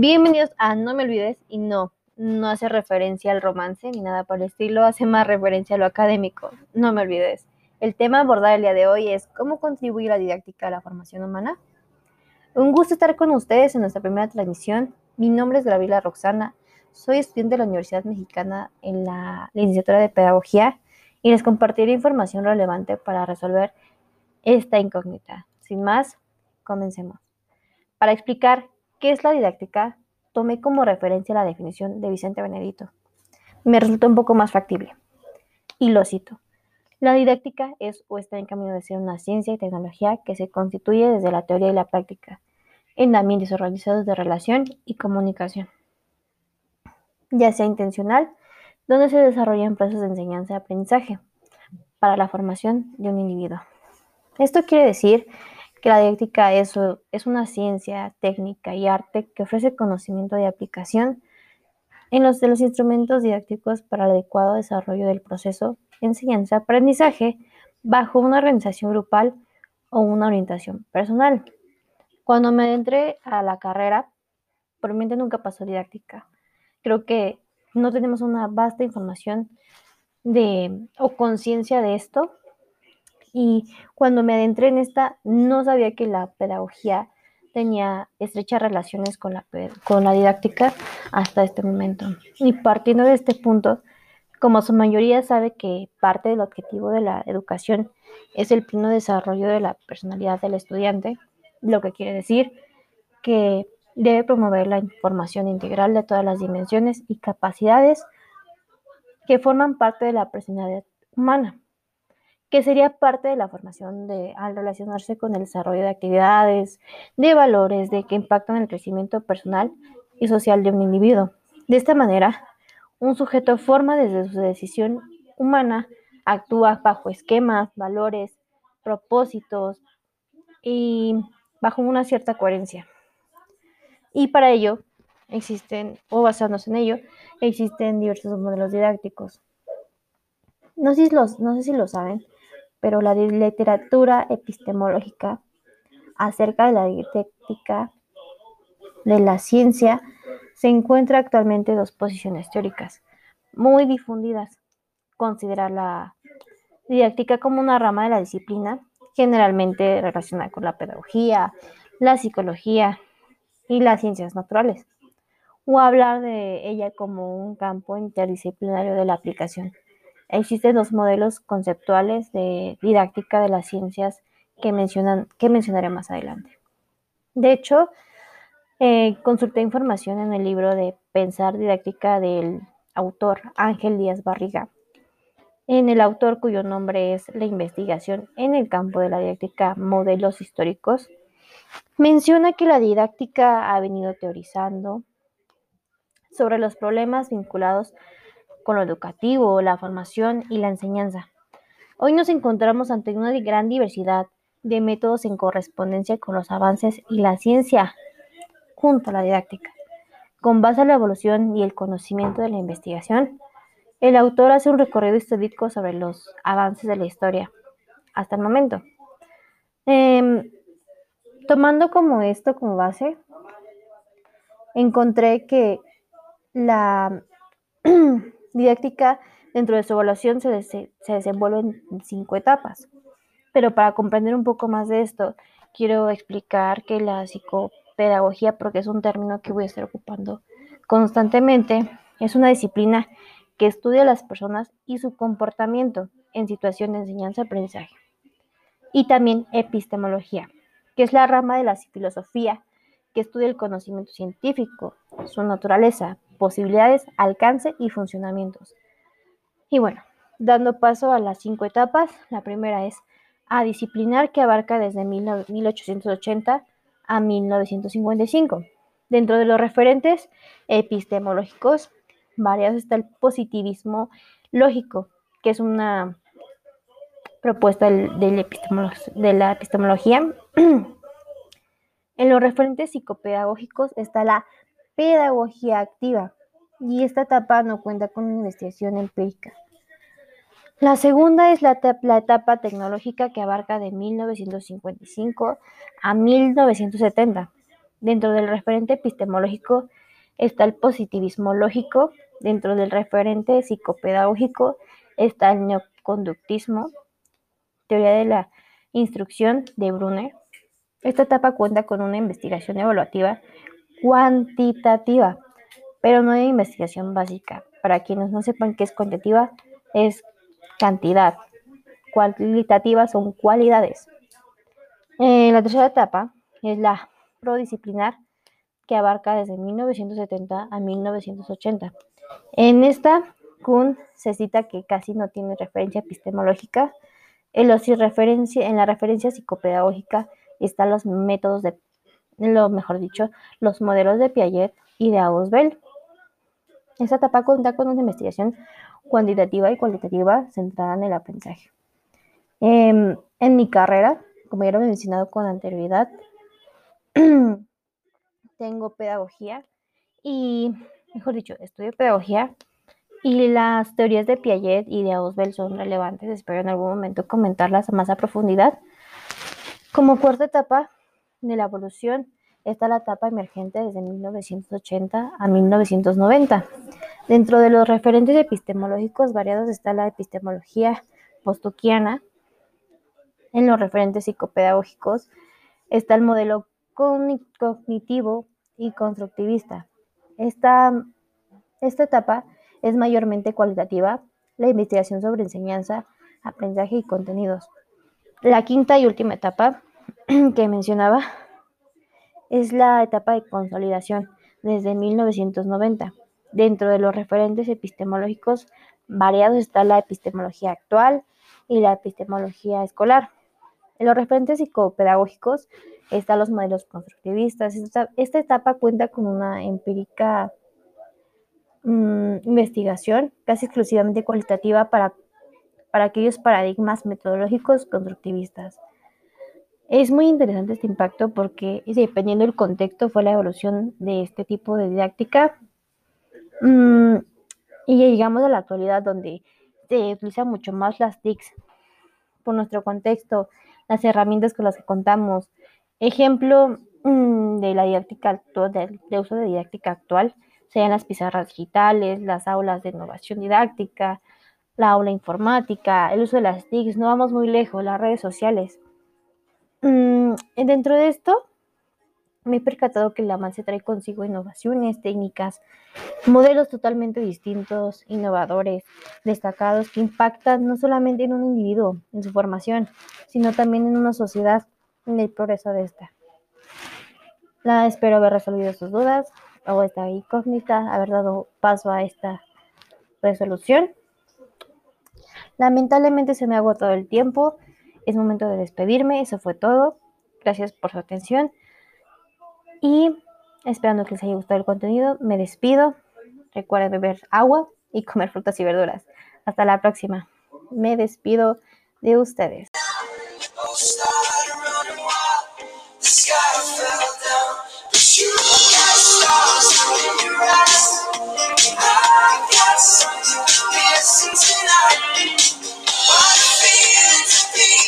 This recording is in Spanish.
Bienvenidos a No me olvides y no, no hace referencia al romance ni nada por el estilo, hace más referencia a lo académico. No me olvides. El tema a el día de hoy es cómo contribuye la didáctica a la formación humana. Un gusto estar con ustedes en nuestra primera transmisión. Mi nombre es Gabriela Roxana, soy estudiante de la Universidad Mexicana en la licenciatura de Pedagogía y les compartiré información relevante para resolver esta incógnita. Sin más, comencemos. Para explicar qué es la didáctica, tomé como referencia la definición de Vicente Benedito. Me resultó un poco más factible. Y lo cito. La didáctica es o está en camino de ser una ciencia y tecnología que se constituye desde la teoría y la práctica en ambientes organizados de relación y comunicación, ya sea intencional, donde se desarrollan procesos de enseñanza y aprendizaje para la formación de un individuo. Esto quiere decir que la didáctica es, es una ciencia, técnica y arte que ofrece conocimiento de aplicación en los de los instrumentos didácticos para el adecuado desarrollo del proceso enseñanza-aprendizaje bajo una organización grupal o una orientación personal. Cuando me adentré a la carrera, por mi mente nunca pasó didáctica. Creo que no tenemos una vasta información de, o conciencia de esto. Y cuando me adentré en esta, no sabía que la pedagogía tenía estrechas relaciones con la, con la didáctica hasta este momento. Y partiendo de este punto, como su mayoría sabe que parte del objetivo de la educación es el pleno desarrollo de la personalidad del estudiante, lo que quiere decir que debe promover la información integral de todas las dimensiones y capacidades que forman parte de la personalidad humana, que sería parte de la formación de, al relacionarse con el desarrollo de actividades, de valores, de que impactan el crecimiento personal y social de un individuo. De esta manera, un sujeto forma desde su decisión humana, actúa bajo esquemas, valores, propósitos y bajo una cierta coherencia. Y para ello existen, o basándose en ello, existen diversos modelos didácticos. No sé si, no sé si lo saben, pero la literatura epistemológica acerca de la didáctica de la ciencia se encuentra actualmente dos posiciones teóricas muy difundidas. Considerar la didáctica como una rama de la disciplina, generalmente relacionada con la pedagogía, la psicología y las ciencias naturales, o hablar de ella como un campo interdisciplinario de la aplicación. Existen dos modelos conceptuales de didáctica de las ciencias que, mencionan, que mencionaré más adelante. De hecho, eh, consulté información en el libro de Pensar Didáctica del autor Ángel Díaz Barriga. En el autor cuyo nombre es La investigación en el campo de la didáctica Modelos históricos, menciona que la didáctica ha venido teorizando sobre los problemas vinculados con lo educativo, la formación y la enseñanza. Hoy nos encontramos ante una gran diversidad de métodos en correspondencia con los avances y la ciencia junto a la didáctica. Con base a la evolución y el conocimiento de la investigación, el autor hace un recorrido histórico sobre los avances de la historia hasta el momento. Em, tomando como esto como base, encontré que la didáctica dentro de su evaluación se, se desenvuelve en cinco etapas. Pero para comprender un poco más de esto, quiero explicar que la psico pedagogía, porque es un término que voy a estar ocupando constantemente, es una disciplina que estudia a las personas y su comportamiento en situaciones de enseñanza-aprendizaje. Y también epistemología, que es la rama de la filosofía que estudia el conocimiento científico, su naturaleza, posibilidades, alcance y funcionamientos. Y bueno, dando paso a las cinco etapas, la primera es a disciplinar que abarca desde 1880 a 1955. Dentro de los referentes epistemológicos variados está el positivismo lógico, que es una propuesta de la epistemología. En los referentes psicopedagógicos está la pedagogía activa y esta etapa no cuenta con investigación empírica. La segunda es la, etapa tecnológica que abarca de 1955 a 1970. Dentro del referente epistemológico está el positivismo lógico, dentro del referente psicopedagógico está el neoconductismo, teoría de la instrucción de Brunner. Esta etapa cuenta con una investigación evaluativa cuantitativa, pero no hay investigación básica. Para quienes no sepan qué es cuantitativa, es cantidad. Cualitativa son cualidades. Eh, la tercera etapa es la prodisciplinar, que abarca desde 1970 a 1980. En esta, Kuhn se cita que casi no tiene referencia epistemológica. En, los en la referencia psicopedagógica están los métodos de, lo mejor dicho, los modelos de Piaget y de Ausubel. Esta etapa cuenta con una investigación cuantitativa y cualitativa centrada en el aprendizaje. Em, en mi carrera, como ya lo he mencionado con anterioridad, tengo pedagogía y, mejor dicho, estudio pedagogía y las teorías de Piaget y de Ausubel son relevantes. Espero en algún momento comentarlas más a profundidad. Como cuarta etapa de la evolución está la etapa emergente desde 1980 a 1990. Dentro de los referentes epistemológicos variados está la epistemología postuquiana. En los referentes psicopedagógicos está el modelo cognitivo y constructivista. Esta, esta etapa es mayormente cualitativa, la investigación sobre enseñanza, aprendizaje y contenidos. La quinta y última etapa que mencionaba es la etapa de consolidación desde 1990. Dentro de los referentes epistemológicos variados está la epistemología actual y la epistemología escolar. En los referentes psicopedagógicos están los modelos constructivistas. Esta, etapa cuenta con una empírica mm, investigación casi exclusivamente cualitativa para, para aquellos paradigmas metodológicos constructivistas. Es muy interesante este impacto porque dependiendo del contexto fue la evolución de este tipo de didáctica. Mm, y llegamos a la actualidad donde se utiliza mucho más las TICs por nuestro contexto, las herramientas con las que contamos, Ejemplo mm, de la didáctica actual, de, uso de didáctica actual, sean las pizarras digitales, las aulas de innovación didáctica, la aula informática, el uso de las TICs, no vamos muy lejos, las redes sociales. Mm, dentro de esto, me he percatado que el avance trae consigo innovaciones, técnicas, modelos totalmente distintos, innovadores, destacados, que impactan no solamente en un individuo, en su formación, sino también en una sociedad en el progreso de esta. La espero haber resolvido sus dudas o esta incógnita, haber dado paso a esta resolución. Lamentablemente se me ha agotado el tiempo. Es momento de despedirme. Eso fue todo. Gracias por su atención. Y esperando que les haya gustado el contenido, me despido. Recuerden beber agua y comer frutas y verduras. Hasta la próxima. Me despido de ustedes.